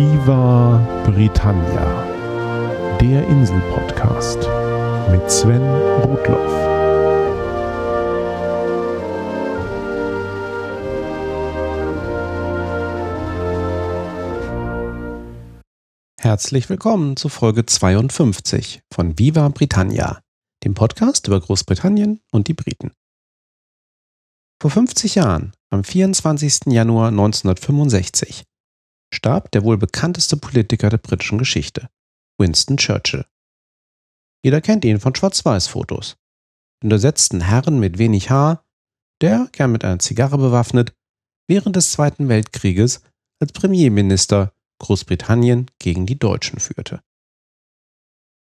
Viva Britannia, der Insel-Podcast mit Sven Rudloff. Herzlich willkommen zu Folge 52 von Viva Britannia, dem Podcast über Großbritannien und die Briten. Vor 50 Jahren, am 24. Januar 1965, starb der wohl bekannteste Politiker der britischen Geschichte, Winston Churchill. Jeder kennt ihn von Schwarz-Weiß-Fotos. Untersetzten Herren mit wenig Haar, der, gern mit einer Zigarre bewaffnet, während des Zweiten Weltkrieges als Premierminister Großbritannien gegen die Deutschen führte.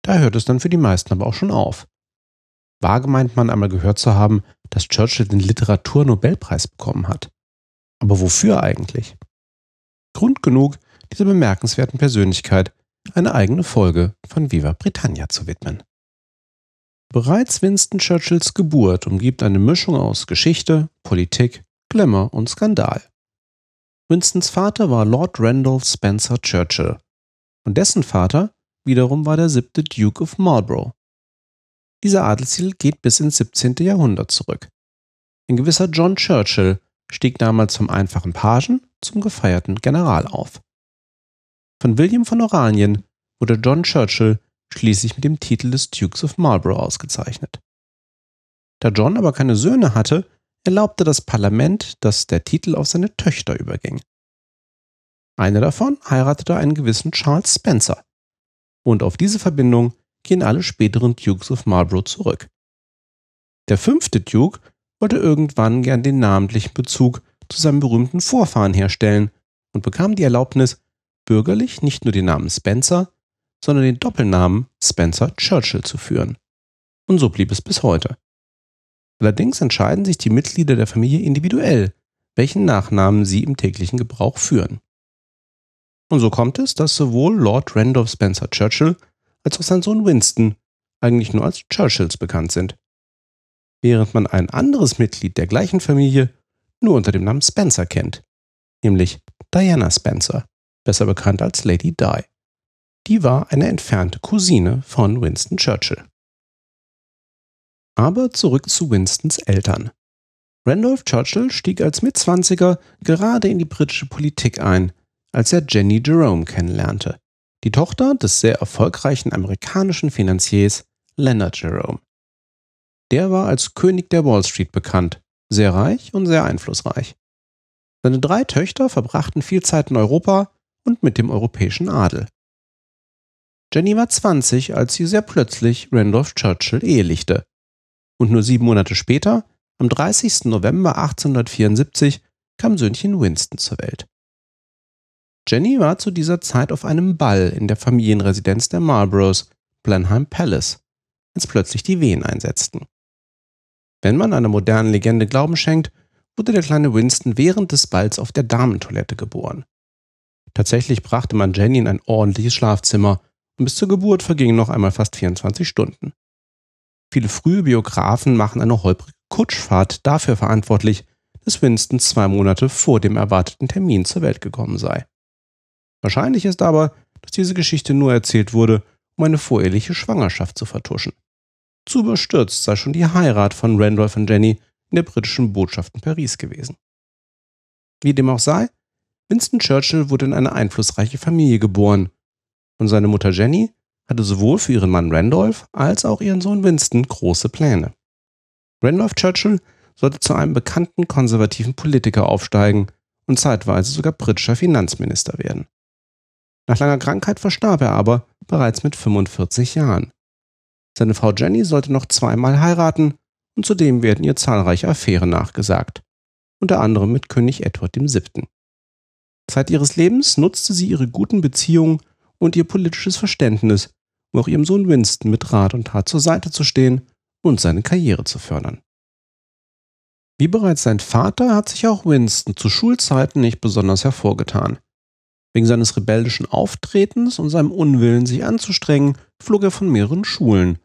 Da hört es dann für die meisten aber auch schon auf. Vage meint man einmal gehört zu haben, dass Churchill den Literaturnobelpreis bekommen hat. Aber wofür eigentlich? Grund genug, dieser bemerkenswerten Persönlichkeit eine eigene Folge von Viva Britannia zu widmen. Bereits Winston Churchills Geburt umgibt eine Mischung aus Geschichte, Politik, Glamour und Skandal. Winstons Vater war Lord Randolph Spencer Churchill und dessen Vater wiederum war der siebte Duke of Marlborough. Dieser Adelstitel geht bis ins 17. Jahrhundert zurück. Ein gewisser John Churchill stieg damals vom einfachen Pagen zum gefeierten General auf. Von William von Oranien wurde John Churchill schließlich mit dem Titel des Dukes of Marlborough ausgezeichnet. Da John aber keine Söhne hatte, erlaubte das Parlament, dass der Titel auf seine Töchter überging. Eine davon heiratete einen gewissen Charles Spencer. Und auf diese Verbindung gehen alle späteren Dukes of Marlborough zurück. Der fünfte Duke wollte irgendwann gern den namentlichen Bezug zu seinem berühmten Vorfahren herstellen und bekam die Erlaubnis, bürgerlich nicht nur den Namen Spencer, sondern den Doppelnamen Spencer Churchill zu führen. Und so blieb es bis heute. Allerdings entscheiden sich die Mitglieder der Familie individuell, welchen Nachnamen sie im täglichen Gebrauch führen. Und so kommt es, dass sowohl Lord Randolph Spencer Churchill als auch sein Sohn Winston eigentlich nur als Churchills bekannt sind. Während man ein anderes Mitglied der gleichen Familie nur unter dem Namen Spencer kennt, nämlich Diana Spencer, besser bekannt als Lady Di. Die war eine entfernte Cousine von Winston Churchill. Aber zurück zu Winstons Eltern. Randolph Churchill stieg als Mitzwanziger gerade in die britische Politik ein, als er Jenny Jerome kennenlernte, die Tochter des sehr erfolgreichen amerikanischen Finanziers Leonard Jerome. Der war als König der Wall Street bekannt sehr reich und sehr einflussreich. Seine drei Töchter verbrachten viel Zeit in Europa und mit dem europäischen Adel. Jenny war 20, als sie sehr plötzlich Randolph Churchill ehelichte. Und nur sieben Monate später, am 30. November 1874, kam Söhnchen Winston zur Welt. Jenny war zu dieser Zeit auf einem Ball in der Familienresidenz der Marlboroughs, Blenheim Palace, als plötzlich die Wehen einsetzten. Wenn man einer modernen Legende Glauben schenkt, wurde der kleine Winston während des Balls auf der Damentoilette geboren. Tatsächlich brachte man Jenny in ein ordentliches Schlafzimmer und bis zur Geburt vergingen noch einmal fast 24 Stunden. Viele frühe Biografen machen eine holprige Kutschfahrt dafür verantwortlich, dass Winston zwei Monate vor dem erwarteten Termin zur Welt gekommen sei. Wahrscheinlich ist aber, dass diese Geschichte nur erzählt wurde, um eine voreheliche Schwangerschaft zu vertuschen. Zu überstürzt sei schon die Heirat von Randolph und Jenny in der britischen Botschaft in Paris gewesen. Wie dem auch sei, Winston Churchill wurde in eine einflussreiche Familie geboren und seine Mutter Jenny hatte sowohl für ihren Mann Randolph als auch ihren Sohn Winston große Pläne. Randolph Churchill sollte zu einem bekannten konservativen Politiker aufsteigen und zeitweise sogar britischer Finanzminister werden. Nach langer Krankheit verstarb er aber bereits mit 45 Jahren. Seine Frau Jenny sollte noch zweimal heiraten und zudem werden ihr zahlreiche Affären nachgesagt, unter anderem mit König Edward VII. Zeit ihres Lebens nutzte sie ihre guten Beziehungen und ihr politisches Verständnis, um auch ihrem Sohn Winston mit Rat und Tat zur Seite zu stehen und seine Karriere zu fördern. Wie bereits sein Vater hat sich auch Winston zu Schulzeiten nicht besonders hervorgetan. Wegen seines rebellischen Auftretens und seinem Unwillen, sich anzustrengen, flog er von mehreren Schulen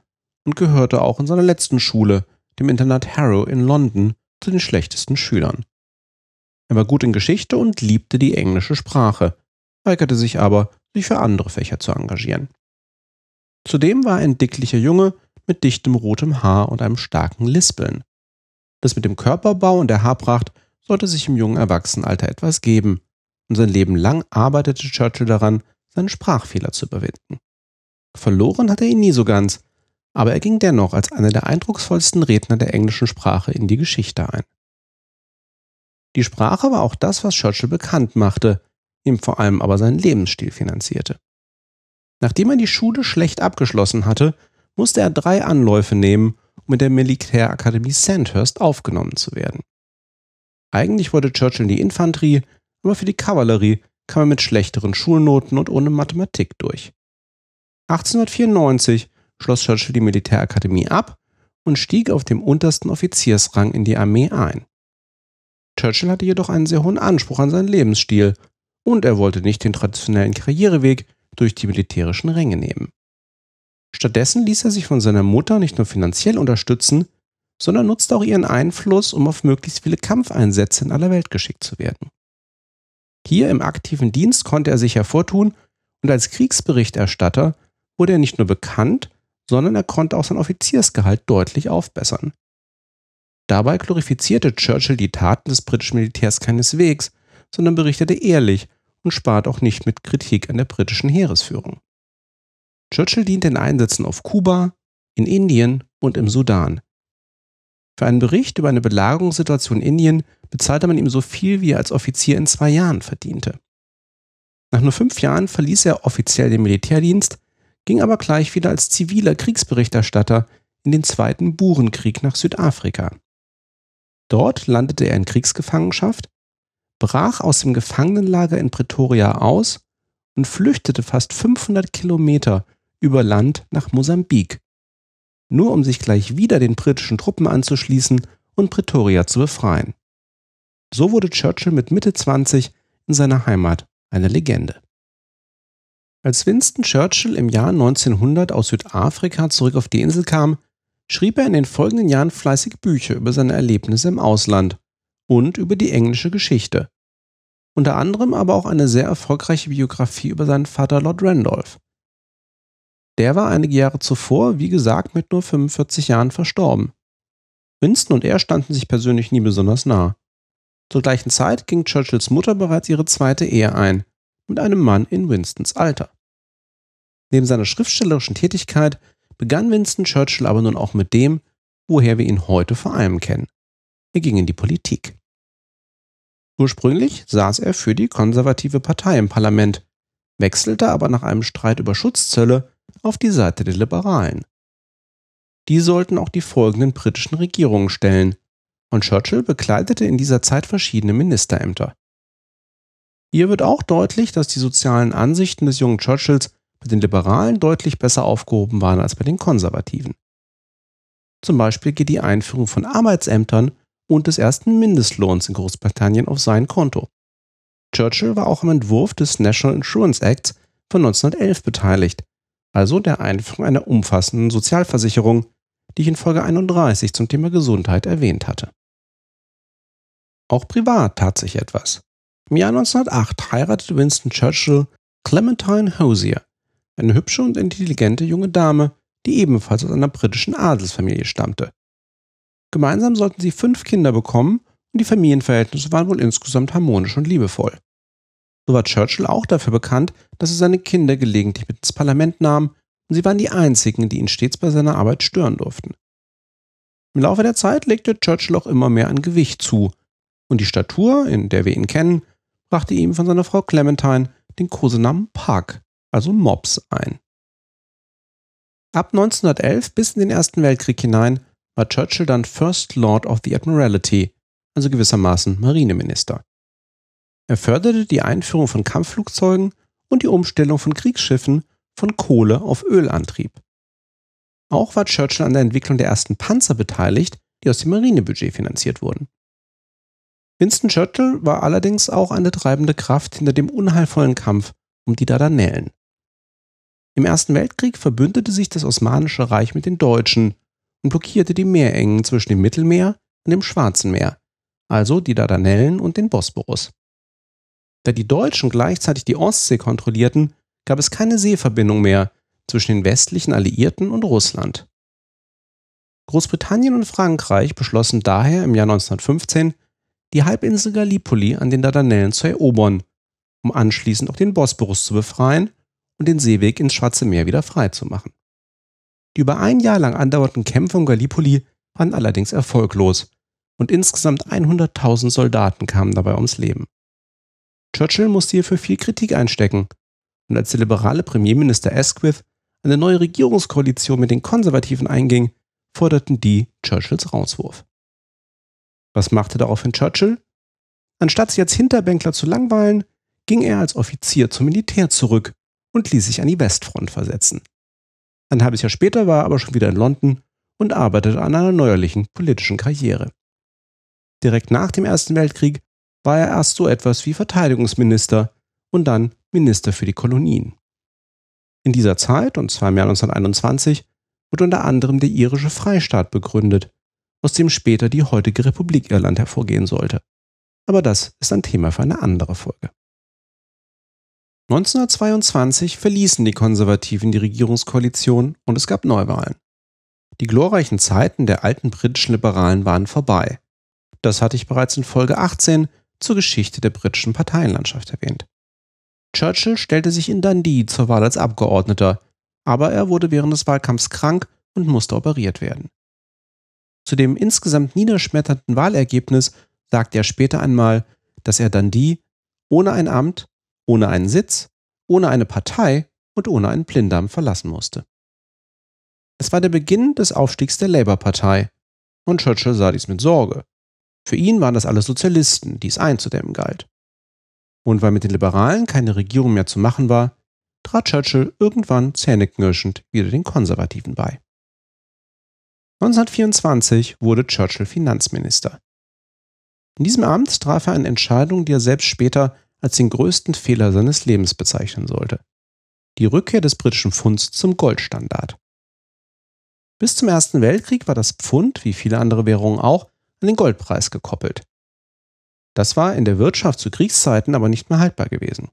und gehörte auch in seiner letzten Schule, dem Internat Harrow in London, zu den schlechtesten Schülern. Er war gut in Geschichte und liebte die englische Sprache, weigerte sich aber, sich für andere Fächer zu engagieren. Zudem war er ein dicklicher Junge mit dichtem rotem Haar und einem starken Lispeln. Das mit dem Körperbau und der Haarpracht sollte sich im jungen Erwachsenenalter etwas geben, und sein Leben lang arbeitete Churchill daran, seinen Sprachfehler zu überwinden. Verloren hat er ihn nie so ganz, aber er ging dennoch als einer der eindrucksvollsten Redner der englischen Sprache in die Geschichte ein. Die Sprache war auch das, was Churchill bekannt machte, ihm vor allem aber seinen Lebensstil finanzierte. Nachdem er die Schule schlecht abgeschlossen hatte, musste er drei Anläufe nehmen, um in der Militärakademie Sandhurst aufgenommen zu werden. Eigentlich wollte Churchill in die Infanterie, aber für die Kavallerie kam er mit schlechteren Schulnoten und ohne Mathematik durch. 1894 schloss Churchill die Militärakademie ab und stieg auf dem untersten Offiziersrang in die Armee ein. Churchill hatte jedoch einen sehr hohen Anspruch an seinen Lebensstil und er wollte nicht den traditionellen Karriereweg durch die militärischen Ränge nehmen. Stattdessen ließ er sich von seiner Mutter nicht nur finanziell unterstützen, sondern nutzte auch ihren Einfluss, um auf möglichst viele Kampfeinsätze in aller Welt geschickt zu werden. Hier im aktiven Dienst konnte er sich hervortun und als Kriegsberichterstatter wurde er nicht nur bekannt, sondern er konnte auch sein Offiziersgehalt deutlich aufbessern. Dabei glorifizierte Churchill die Taten des britischen Militärs keineswegs, sondern berichtete ehrlich und spart auch nicht mit Kritik an der britischen Heeresführung. Churchill diente in Einsätzen auf Kuba, in Indien und im Sudan. Für einen Bericht über eine Belagerungssituation in Indien bezahlte man ihm so viel, wie er als Offizier in zwei Jahren verdiente. Nach nur fünf Jahren verließ er offiziell den Militärdienst, ging aber gleich wieder als ziviler Kriegsberichterstatter in den Zweiten Burenkrieg nach Südafrika. Dort landete er in Kriegsgefangenschaft, brach aus dem Gefangenenlager in Pretoria aus und flüchtete fast 500 Kilometer über Land nach Mosambik, nur um sich gleich wieder den britischen Truppen anzuschließen und Pretoria zu befreien. So wurde Churchill mit Mitte 20 in seiner Heimat eine Legende. Als Winston Churchill im Jahr 1900 aus Südafrika zurück auf die Insel kam, schrieb er in den folgenden Jahren fleißig Bücher über seine Erlebnisse im Ausland und über die englische Geschichte. Unter anderem aber auch eine sehr erfolgreiche Biografie über seinen Vater Lord Randolph. Der war einige Jahre zuvor, wie gesagt, mit nur 45 Jahren verstorben. Winston und er standen sich persönlich nie besonders nah. Zur gleichen Zeit ging Churchills Mutter bereits ihre zweite Ehe ein mit einem Mann in Winstons Alter. Neben seiner schriftstellerischen Tätigkeit begann Winston Churchill aber nun auch mit dem, woher wir ihn heute vor allem kennen. Er ging in die Politik. Ursprünglich saß er für die konservative Partei im Parlament, wechselte aber nach einem Streit über Schutzzölle auf die Seite der Liberalen. Die sollten auch die folgenden britischen Regierungen stellen, und Churchill bekleidete in dieser Zeit verschiedene Ministerämter. Hier wird auch deutlich, dass die sozialen Ansichten des jungen Churchills bei den Liberalen deutlich besser aufgehoben waren als bei den Konservativen. Zum Beispiel geht die Einführung von Arbeitsämtern und des ersten Mindestlohns in Großbritannien auf sein Konto. Churchill war auch am Entwurf des National Insurance Acts von 1911 beteiligt, also der Einführung einer umfassenden Sozialversicherung, die ich in Folge 31 zum Thema Gesundheit erwähnt hatte. Auch privat tat sich etwas. Im Jahr 1908 heiratete Winston Churchill Clementine Hosier, eine hübsche und intelligente junge Dame, die ebenfalls aus einer britischen Adelsfamilie stammte. Gemeinsam sollten sie fünf Kinder bekommen und die Familienverhältnisse waren wohl insgesamt harmonisch und liebevoll. So war Churchill auch dafür bekannt, dass er seine Kinder gelegentlich mit ins Parlament nahm und sie waren die einzigen, die ihn stets bei seiner Arbeit stören durften. Im Laufe der Zeit legte Churchill auch immer mehr an Gewicht zu und die Statur, in der wir ihn kennen, brachte ihm von seiner Frau Clementine den Kosenamen Park, also Mops, ein. Ab 1911 bis in den Ersten Weltkrieg hinein war Churchill dann First Lord of the Admiralty, also gewissermaßen Marineminister. Er förderte die Einführung von Kampfflugzeugen und die Umstellung von Kriegsschiffen von Kohle auf Ölantrieb. Auch war Churchill an der Entwicklung der ersten Panzer beteiligt, die aus dem Marinebudget finanziert wurden. Winston Churchill war allerdings auch eine treibende Kraft hinter dem unheilvollen Kampf um die Dardanellen. Im Ersten Weltkrieg verbündete sich das Osmanische Reich mit den Deutschen und blockierte die Meerengen zwischen dem Mittelmeer und dem Schwarzen Meer, also die Dardanellen und den Bosporus. Da die Deutschen gleichzeitig die Ostsee kontrollierten, gab es keine Seeverbindung mehr zwischen den westlichen Alliierten und Russland. Großbritannien und Frankreich beschlossen daher im Jahr 1915, die Halbinsel Gallipoli an den Dardanellen zu erobern, um anschließend auch den Bosporus zu befreien und den Seeweg ins Schwarze Meer wieder freizumachen. Die über ein Jahr lang andauernden Kämpfe um Gallipoli waren allerdings erfolglos und insgesamt 100.000 Soldaten kamen dabei ums Leben. Churchill musste hierfür viel Kritik einstecken und als der liberale Premierminister Asquith eine neue Regierungskoalition mit den Konservativen einging, forderten die Churchills Rauswurf. Was machte daraufhin Churchill? Anstatt sich als Hinterbänkler zu langweilen, ging er als Offizier zum Militär zurück und ließ sich an die Westfront versetzen. Ein halbes Jahr später war er aber schon wieder in London und arbeitete an einer neuerlichen politischen Karriere. Direkt nach dem Ersten Weltkrieg war er erst so etwas wie Verteidigungsminister und dann Minister für die Kolonien. In dieser Zeit, und zwar im Jahr 1921, wurde unter anderem der irische Freistaat begründet, aus dem später die heutige Republik Irland hervorgehen sollte. Aber das ist ein Thema für eine andere Folge. 1922 verließen die Konservativen die Regierungskoalition und es gab Neuwahlen. Die glorreichen Zeiten der alten britischen Liberalen waren vorbei. Das hatte ich bereits in Folge 18 zur Geschichte der britischen Parteienlandschaft erwähnt. Churchill stellte sich in Dundee zur Wahl als Abgeordneter, aber er wurde während des Wahlkampfs krank und musste operiert werden. Zu dem insgesamt niederschmetternden Wahlergebnis sagte er später einmal, dass er Dundee ohne ein Amt, ohne einen Sitz, ohne eine Partei und ohne einen Blinddarm verlassen musste. Es war der Beginn des Aufstiegs der Labour-Partei und Churchill sah dies mit Sorge. Für ihn waren das alles Sozialisten, die es einzudämmen galt. Und weil mit den Liberalen keine Regierung mehr zu machen war, trat Churchill irgendwann zähneknirschend wieder den Konservativen bei. 1924 wurde Churchill Finanzminister. In diesem Amt traf er eine Entscheidung, die er selbst später als den größten Fehler seines Lebens bezeichnen sollte. Die Rückkehr des britischen Pfunds zum Goldstandard. Bis zum Ersten Weltkrieg war das Pfund, wie viele andere Währungen auch, an den Goldpreis gekoppelt. Das war in der Wirtschaft zu Kriegszeiten aber nicht mehr haltbar gewesen.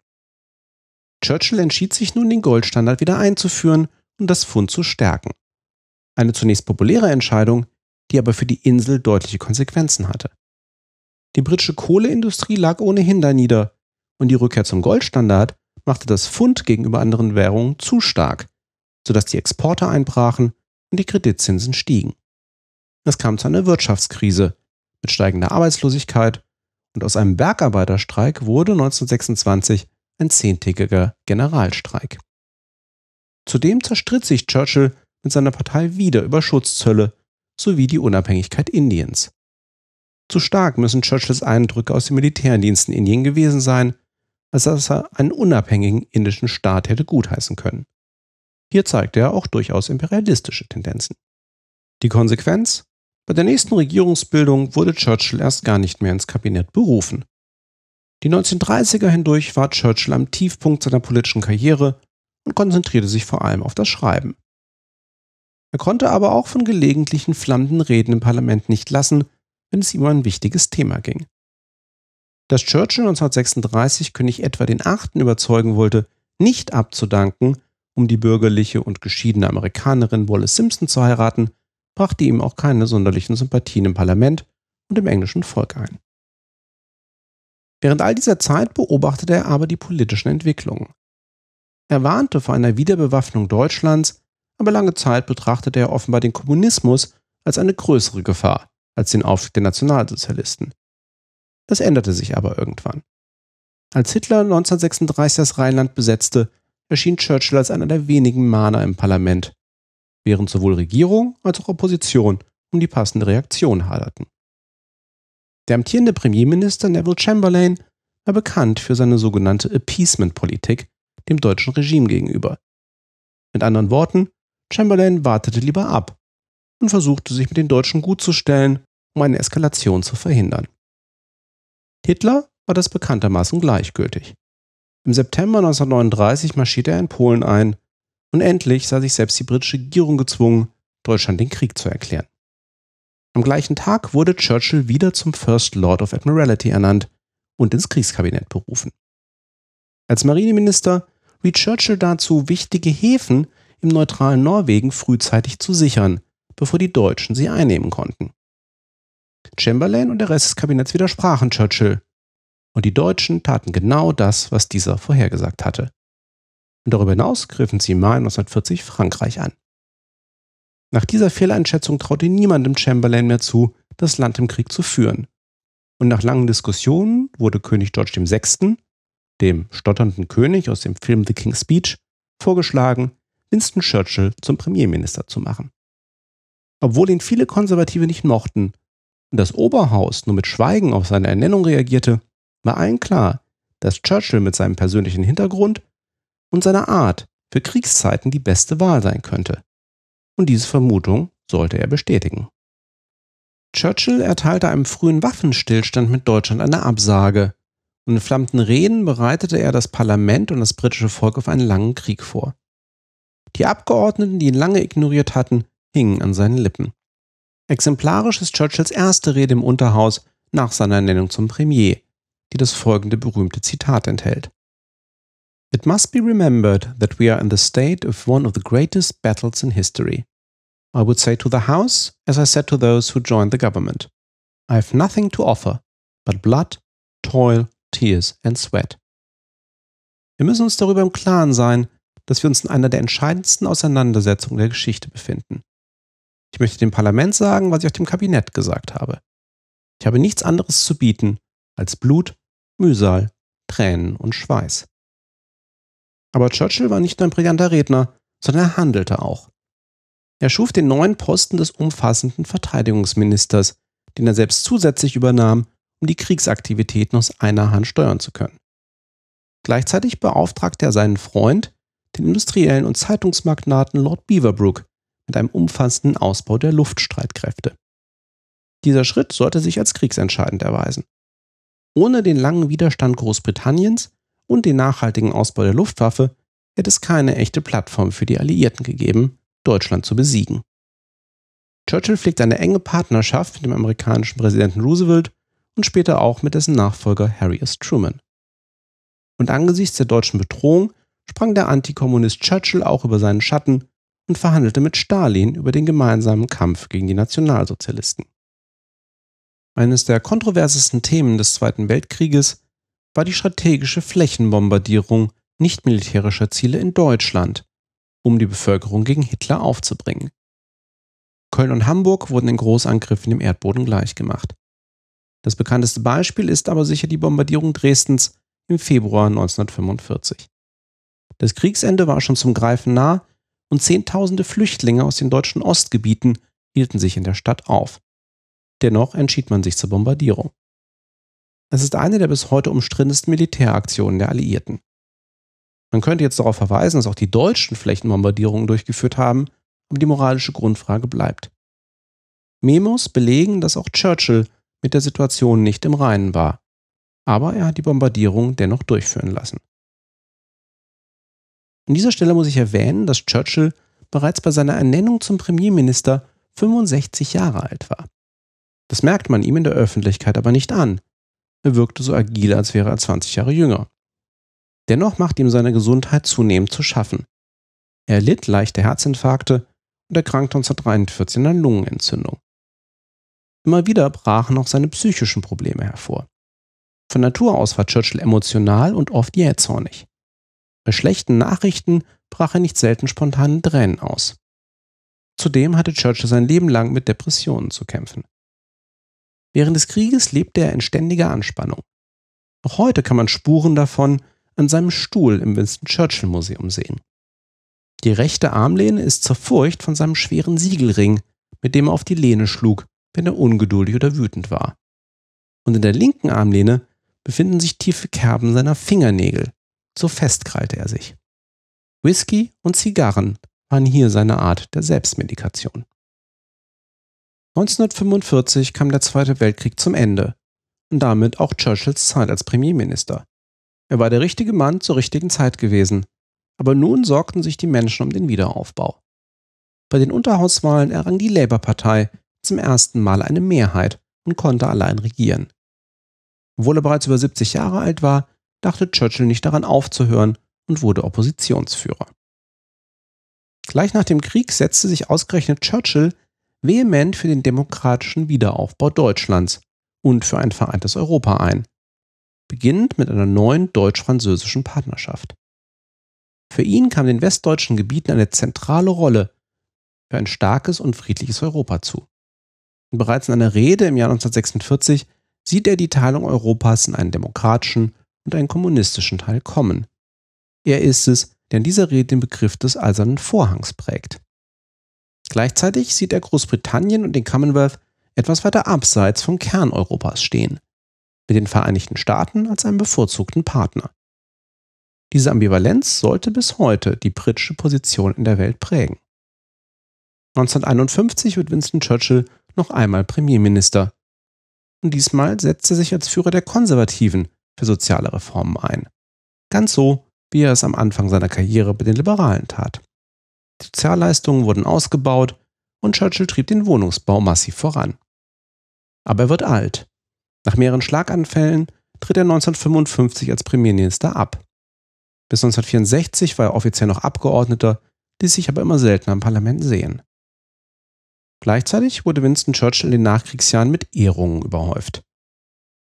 Churchill entschied sich nun, den Goldstandard wieder einzuführen und das Pfund zu stärken. Eine zunächst populäre Entscheidung, die aber für die Insel deutliche Konsequenzen hatte. Die britische Kohleindustrie lag ohnehin da nieder und die Rückkehr zum Goldstandard machte das Pfund gegenüber anderen Währungen zu stark, sodass die Exporte einbrachen und die Kreditzinsen stiegen. Es kam zu einer Wirtschaftskrise mit steigender Arbeitslosigkeit und aus einem Bergarbeiterstreik wurde 1926 ein zehntägiger Generalstreik. Zudem zerstritt sich Churchill mit seiner Partei wieder über Schutzzölle sowie die Unabhängigkeit Indiens. Zu stark müssen Churchills Eindrücke aus dem Militärdienst in Indien gewesen sein, als dass er einen unabhängigen indischen Staat hätte gutheißen können. Hier zeigte er auch durchaus imperialistische Tendenzen. Die Konsequenz? Bei der nächsten Regierungsbildung wurde Churchill erst gar nicht mehr ins Kabinett berufen. Die 1930er hindurch war Churchill am Tiefpunkt seiner politischen Karriere und konzentrierte sich vor allem auf das Schreiben. Er konnte aber auch von gelegentlichen flammenden Reden im Parlament nicht lassen, wenn es ihm um ein wichtiges Thema ging. Dass Churchill 1936 König Edward VIII. überzeugen wollte, nicht abzudanken, um die bürgerliche und geschiedene Amerikanerin Wallace Simpson zu heiraten, brachte ihm auch keine sonderlichen Sympathien im Parlament und im englischen Volk ein. Während all dieser Zeit beobachtete er aber die politischen Entwicklungen. Er warnte vor einer Wiederbewaffnung Deutschlands, aber lange Zeit betrachtete er offenbar den Kommunismus als eine größere Gefahr als den Aufstieg der Nationalsozialisten. Das änderte sich aber irgendwann. Als Hitler 1936 das Rheinland besetzte, erschien Churchill als einer der wenigen Mahner im Parlament, während sowohl Regierung als auch Opposition um die passende Reaktion haderten. Der amtierende Premierminister Neville Chamberlain war bekannt für seine sogenannte Appeasement-Politik dem deutschen Regime gegenüber. Mit anderen Worten, Chamberlain wartete lieber ab und versuchte sich mit den Deutschen gutzustellen, um eine Eskalation zu verhindern. Hitler war das bekanntermaßen gleichgültig. Im September 1939 marschierte er in Polen ein und endlich sah sich selbst die britische Regierung gezwungen, Deutschland den Krieg zu erklären. Am gleichen Tag wurde Churchill wieder zum First Lord of Admiralty ernannt und ins Kriegskabinett berufen. Als Marineminister riet Churchill dazu, wichtige Häfen im neutralen Norwegen frühzeitig zu sichern, bevor die Deutschen sie einnehmen konnten. Chamberlain und der Rest des Kabinetts widersprachen Churchill, und die Deutschen taten genau das, was dieser vorhergesagt hatte. Und darüber hinaus griffen sie im Mai 1940 Frankreich an. Nach dieser Fehleinschätzung traute niemandem Chamberlain mehr zu, das Land im Krieg zu führen. Und nach langen Diskussionen wurde König George VI., dem stotternden König aus dem Film The King's Speech, vorgeschlagen, Winston Churchill zum Premierminister zu machen. Obwohl ihn viele Konservative nicht mochten und das Oberhaus nur mit Schweigen auf seine Ernennung reagierte, war allen klar, dass Churchill mit seinem persönlichen Hintergrund und seiner Art für Kriegszeiten die beste Wahl sein könnte. Und diese Vermutung sollte er bestätigen. Churchill erteilte einem frühen Waffenstillstand mit Deutschland eine Absage und in flammenden Reden bereitete er das Parlament und das britische Volk auf einen langen Krieg vor. Die Abgeordneten, die ihn lange ignoriert hatten, hingen an seinen Lippen. Exemplarisch ist Churchills erste Rede im Unterhaus nach seiner Ernennung zum Premier, die das folgende berühmte Zitat enthält. It must be remembered that we are in the state of one of the greatest battles in history. I would say to the House, as I said to those who joined the government, I have nothing to offer but blood, toil, tears and sweat. Wir müssen uns darüber im Klaren sein, dass wir uns in einer der entscheidendsten Auseinandersetzungen der Geschichte befinden. Ich möchte dem Parlament sagen, was ich auch dem Kabinett gesagt habe. Ich habe nichts anderes zu bieten als Blut, Mühsal, Tränen und Schweiß. Aber Churchill war nicht nur ein brillanter Redner, sondern er handelte auch. Er schuf den neuen Posten des umfassenden Verteidigungsministers, den er selbst zusätzlich übernahm, um die Kriegsaktivitäten aus einer Hand steuern zu können. Gleichzeitig beauftragte er seinen Freund, den Industriellen und Zeitungsmagnaten Lord Beaverbrook, mit einem umfassenden Ausbau der Luftstreitkräfte. Dieser Schritt sollte sich als kriegsentscheidend erweisen. Ohne den langen Widerstand Großbritanniens und den nachhaltigen Ausbau der Luftwaffe hätte es keine echte Plattform für die Alliierten gegeben, Deutschland zu besiegen. Churchill pflegte eine enge Partnerschaft mit dem amerikanischen Präsidenten Roosevelt und später auch mit dessen Nachfolger Harry S. Truman. Und angesichts der deutschen Bedrohung sprang der Antikommunist Churchill auch über seinen Schatten und verhandelte mit Stalin über den gemeinsamen Kampf gegen die Nationalsozialisten. Eines der kontroversesten Themen des Zweiten Weltkrieges war die strategische Flächenbombardierung nicht-militärischer Ziele in Deutschland, um die Bevölkerung gegen Hitler aufzubringen. Köln und Hamburg wurden in Großangriffen dem Erdboden gleichgemacht. Das bekannteste Beispiel ist aber sicher die Bombardierung Dresdens im Februar 1945. Das Kriegsende war schon zum Greifen nah und Zehntausende Flüchtlinge aus den deutschen Ostgebieten hielten sich in der Stadt auf. Dennoch entschied man sich zur Bombardierung. Es ist eine der bis heute umstrittensten Militäraktionen der Alliierten. Man könnte jetzt darauf verweisen, dass auch die Deutschen Flächenbombardierungen durchgeführt haben, aber die moralische Grundfrage bleibt. Memos belegen, dass auch Churchill mit der Situation nicht im Reinen war, aber er hat die Bombardierung dennoch durchführen lassen. An dieser Stelle muss ich erwähnen, dass Churchill bereits bei seiner Ernennung zum Premierminister 65 Jahre alt war. Das merkt man ihm in der Öffentlichkeit aber nicht an, er wirkte so agil, als wäre er 20 Jahre jünger. Dennoch macht ihm seine Gesundheit zunehmend zu schaffen. Er litt leichte Herzinfarkte und erkrankte 1943 an Lungenentzündung. Immer wieder brachen auch seine psychischen Probleme hervor. Von Natur aus war Churchill emotional und oft jähzornig. Bei schlechten Nachrichten brach er nicht selten spontanen Tränen aus. Zudem hatte Churchill sein Leben lang mit Depressionen zu kämpfen. Während des Krieges lebte er in ständiger Anspannung. Auch heute kann man Spuren davon an seinem Stuhl im Winston Churchill Museum sehen. Die rechte Armlehne ist zerfurcht von seinem schweren Siegelring, mit dem er auf die Lehne schlug, wenn er ungeduldig oder wütend war. Und in der linken Armlehne befinden sich tiefe Kerben seiner Fingernägel, so fest krallte er sich. Whisky und Zigarren waren hier seine Art der Selbstmedikation. 1945 kam der Zweite Weltkrieg zum Ende und damit auch Churchills Zeit als Premierminister. Er war der richtige Mann zur richtigen Zeit gewesen, aber nun sorgten sich die Menschen um den Wiederaufbau. Bei den Unterhauswahlen errang die Labour-Partei zum ersten Mal eine Mehrheit und konnte allein regieren. Obwohl er bereits über 70 Jahre alt war, dachte Churchill nicht daran aufzuhören und wurde Oppositionsführer. Gleich nach dem Krieg setzte sich ausgerechnet Churchill vehement für den demokratischen Wiederaufbau Deutschlands und für ein vereintes Europa ein, beginnend mit einer neuen deutsch-französischen Partnerschaft. Für ihn kam den westdeutschen Gebieten eine zentrale Rolle für ein starkes und friedliches Europa zu. Bereits in einer Rede im Jahr 1946 sieht er die Teilung Europas in einen demokratischen und einen kommunistischen Teil kommen. Er ist es, der in dieser Rede den Begriff des Eisernen Vorhangs prägt. Gleichzeitig sieht er Großbritannien und den Commonwealth etwas weiter abseits vom Kern Europas stehen, mit den Vereinigten Staaten als einem bevorzugten Partner. Diese Ambivalenz sollte bis heute die britische Position in der Welt prägen. 1951 wird Winston Churchill noch einmal Premierminister. Und diesmal setzt er sich als Führer der Konservativen für soziale Reformen ein. Ganz so, wie er es am Anfang seiner Karriere bei den Liberalen tat. Die Sozialleistungen wurden ausgebaut und Churchill trieb den Wohnungsbau massiv voran. Aber er wird alt. Nach mehreren Schlaganfällen tritt er 1955 als Premierminister ab. Bis 1964 war er offiziell noch Abgeordneter, ließ sich aber immer seltener im Parlament sehen. Gleichzeitig wurde Winston Churchill in den Nachkriegsjahren mit Ehrungen überhäuft.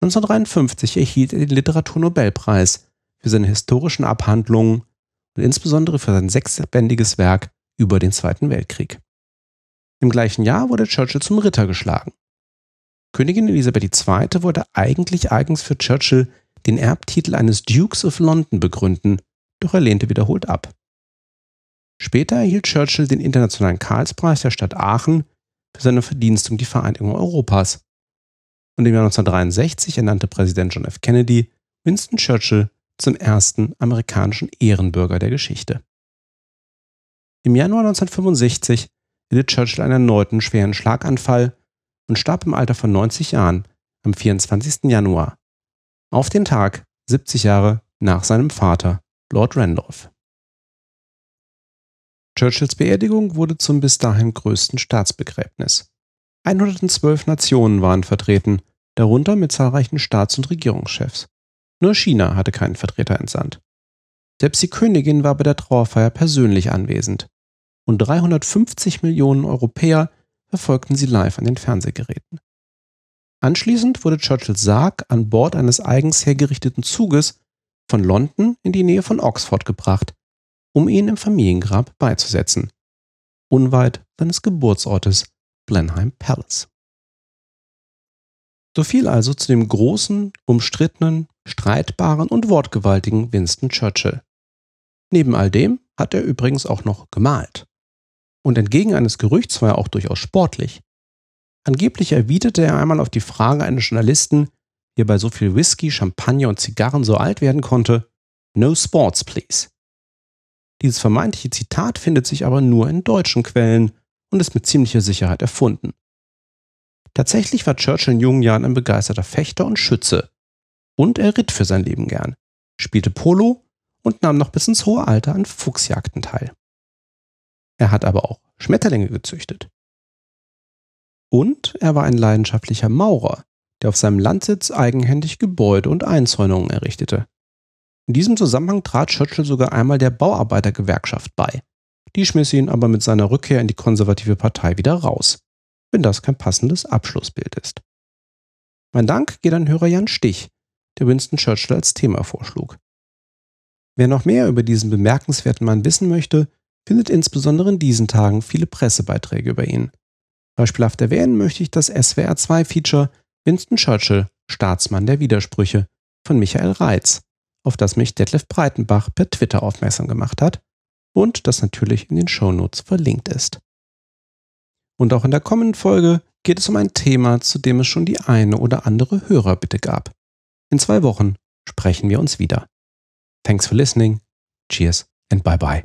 1953 erhielt er den Literaturnobelpreis für seine historischen Abhandlungen und insbesondere für sein sechsbändiges Werk über den Zweiten Weltkrieg. Im gleichen Jahr wurde Churchill zum Ritter geschlagen. Königin Elisabeth II. wollte eigentlich eigens für Churchill den Erbtitel eines Dukes of London begründen, doch er lehnte wiederholt ab. Später erhielt Churchill den Internationalen Karlspreis der Stadt Aachen für seine Verdienste um die Vereinigung Europas. Und im Jahr 1963 ernannte Präsident John F. Kennedy Winston Churchill zum ersten amerikanischen Ehrenbürger der Geschichte. Im Januar 1965 erlitt Churchill einen erneuten schweren Schlaganfall und starb im Alter von 90 Jahren am 24. Januar, auf den Tag 70 Jahre nach seinem Vater, Lord Randolph. Churchills Beerdigung wurde zum bis dahin größten Staatsbegräbnis. 112 Nationen waren vertreten, darunter mit zahlreichen Staats- und Regierungschefs. Nur China hatte keinen Vertreter entsandt. Selbst die Königin war bei der Trauerfeier persönlich anwesend. Und 350 Millionen Europäer verfolgten sie live an den Fernsehgeräten. Anschließend wurde Churchills Sarg an Bord eines eigens hergerichteten Zuges von London in die Nähe von Oxford gebracht, um ihn im Familiengrab beizusetzen, unweit seines Geburtsortes Blenheim Palace. So viel also zu dem großen, umstrittenen, streitbaren und wortgewaltigen Winston Churchill. Neben all dem hat er übrigens auch noch gemalt. Und entgegen eines Gerüchts war er auch durchaus sportlich. Angeblich erwiderte er einmal auf die Frage eines Journalisten, wie er bei so viel Whisky, Champagner und Zigarren so alt werden konnte, No sports, please. Dieses vermeintliche Zitat findet sich aber nur in deutschen Quellen und ist mit ziemlicher Sicherheit erfunden. Tatsächlich war Churchill in jungen Jahren ein begeisterter Fechter und Schütze. Und er ritt für sein Leben gern, spielte Polo und nahm noch bis ins hohe Alter an Fuchsjagden teil. Er hat aber auch Schmetterlinge gezüchtet. Und er war ein leidenschaftlicher Maurer, der auf seinem Landsitz eigenhändig Gebäude und Einzäunungen errichtete. In diesem Zusammenhang trat Churchill sogar einmal der Bauarbeitergewerkschaft bei. Die schmiss ihn aber mit seiner Rückkehr in die konservative Partei wieder raus, wenn das kein passendes Abschlussbild ist. Mein Dank geht an Hörer Jan Stich, der Winston Churchill als Thema vorschlug. Wer noch mehr über diesen bemerkenswerten Mann wissen möchte, findet insbesondere in diesen Tagen viele Pressebeiträge über ihn. Beispielhaft erwähnen möchte ich das SWR2-Feature Winston Churchill, Staatsmann der Widersprüche von Michael Reitz, auf das mich Detlef Breitenbach per Twitter aufmerksam gemacht hat und das natürlich in den Shownotes verlinkt ist. Und auch in der kommenden Folge geht es um ein Thema, zu dem es schon die eine oder andere Hörerbitte gab. In zwei Wochen sprechen wir uns wieder. Thanks for listening. Cheers and bye bye.